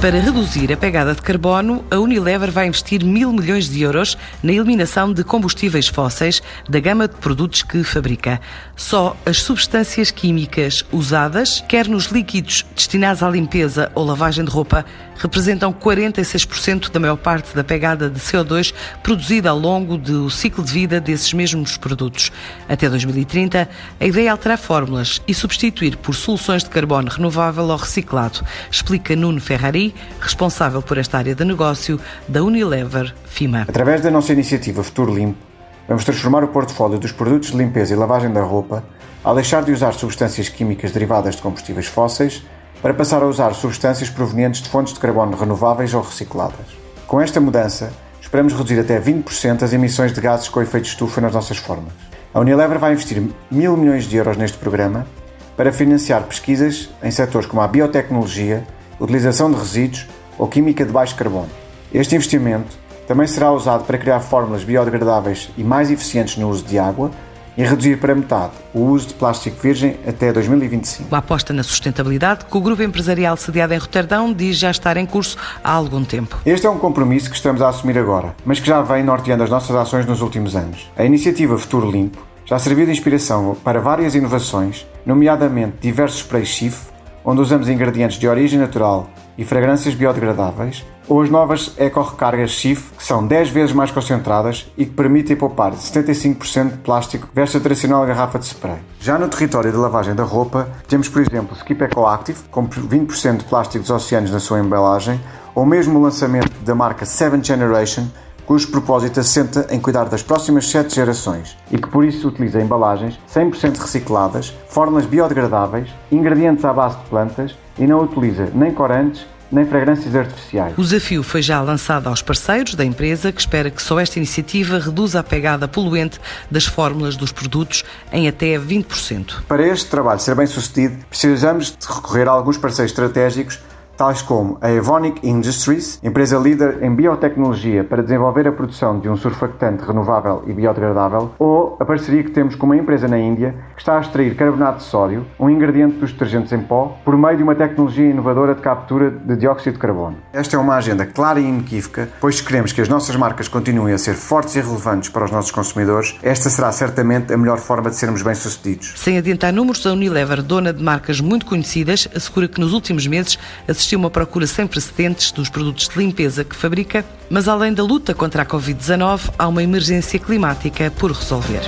Para reduzir a pegada de carbono, a Unilever vai investir mil milhões de euros na eliminação de combustíveis fósseis da gama de produtos que fabrica. Só as substâncias químicas usadas, quer nos líquidos destinados à limpeza ou lavagem de roupa, representam 46% da maior parte da pegada de CO2 produzida ao longo do ciclo de vida desses mesmos produtos. Até 2030, a ideia é alterar fórmulas e substituir por soluções de carbono renovável ou reciclado, explica Nuno Ferrari, responsável por esta área de negócio da Unilever FIMA. Através da nossa iniciativa Futuro Limpo, vamos transformar o portfólio dos produtos de limpeza e lavagem da roupa ao deixar de usar substâncias químicas derivadas de combustíveis fósseis para passar a usar substâncias provenientes de fontes de carbono renováveis ou recicladas. Com esta mudança, esperamos reduzir até 20% as emissões de gases com efeito estufa nas nossas formas. A Unilever vai investir mil milhões de euros neste programa para financiar pesquisas em setores como a biotecnologia, utilização de resíduos ou química de baixo carbono. Este investimento também será usado para criar fórmulas biodegradáveis e mais eficientes no uso de água e reduzir para metade o uso de plástico virgem até 2025. A aposta na sustentabilidade que o grupo empresarial sediado em Roterdão diz já estar em curso há algum tempo. Este é um compromisso que estamos a assumir agora, mas que já vem norteando as nossas ações nos últimos anos. A iniciativa Futuro Limpo já serviu de inspiração para várias inovações, nomeadamente diversos sprays Chif, onde usamos ingredientes de origem natural e fragrâncias biodegradáveis, ou as novas eco-recargas Chif, que são 10 vezes mais concentradas e que permitem poupar 75% de plástico versus a tradicional garrafa de spray. Já no território de lavagem da roupa, temos, por exemplo, Skip Eco Active, com 20% de plástico dos oceanos na sua embalagem, ou mesmo o lançamento da marca Seven Generation, cujo propósito assenta em cuidar das próximas sete gerações e que por isso utiliza embalagens 100% recicladas, fórmulas biodegradáveis, ingredientes à base de plantas e não utiliza nem corantes nem fragrâncias artificiais. O desafio foi já lançado aos parceiros da empresa, que espera que só esta iniciativa reduza a pegada poluente das fórmulas dos produtos em até 20%. Para este trabalho ser bem sucedido, precisamos de recorrer a alguns parceiros estratégicos tais como a Evonik Industries, empresa líder em biotecnologia para desenvolver a produção de um surfactante renovável e biodegradável, ou a parceria que temos com uma empresa na Índia que está a extrair carbonato de sódio, um ingrediente dos detergentes em pó, por meio de uma tecnologia inovadora de captura de dióxido de carbono. Esta é uma agenda clara e inequívoca, pois queremos que as nossas marcas continuem a ser fortes e relevantes para os nossos consumidores. Esta será certamente a melhor forma de sermos bem-sucedidos. Sem adiantar números, a Unilever, dona de marcas muito conhecidas, assegura que nos últimos meses assistiu existiu uma procura sem precedentes dos produtos de limpeza que fabrica, mas além da luta contra a Covid-19, há uma emergência climática por resolver.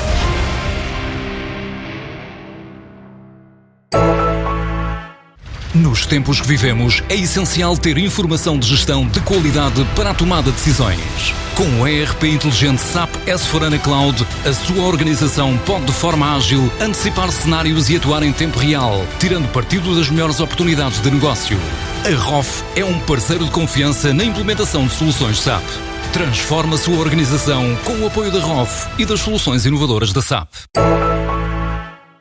Nos tempos que vivemos, é essencial ter informação de gestão de qualidade para a tomada de decisões. Com o ERP inteligente SAP S4HANA Cloud, a sua organização pode de forma ágil antecipar cenários e atuar em tempo real, tirando partido das melhores oportunidades de negócio. A ROF é um parceiro de confiança na implementação de soluções SAP. Transforma a sua organização com o apoio da ROF e das soluções inovadoras da SAP.